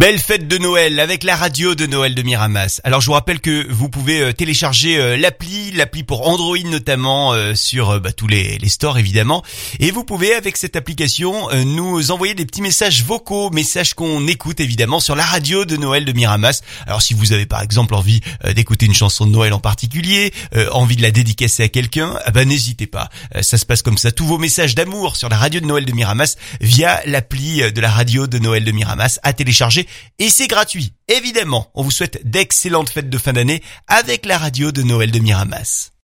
Belle fête de Noël avec la radio de Noël de Miramas. Alors je vous rappelle que vous pouvez euh, télécharger euh, l'appli, l'appli pour Android notamment euh, sur bah, tous les, stores évidemment. Et vous pouvez avec cette application nous envoyer des petits messages vocaux, messages qu'on écoute évidemment sur la radio de Noël de Miramas. Alors si vous avez par exemple envie d'écouter une chanson de Noël en particulier, envie de la dédicacer à quelqu'un, ah bah n'hésitez pas. ça se passe comme ça. Tous vos messages d'amour sur la radio de Noël de Miramas via l'appli de la radio de Noël de Miramas à télécharger et c'est gratuit. Évidemment, on vous souhaite d'excellentes fêtes de fin d'année avec la radio de Noël de Miramas.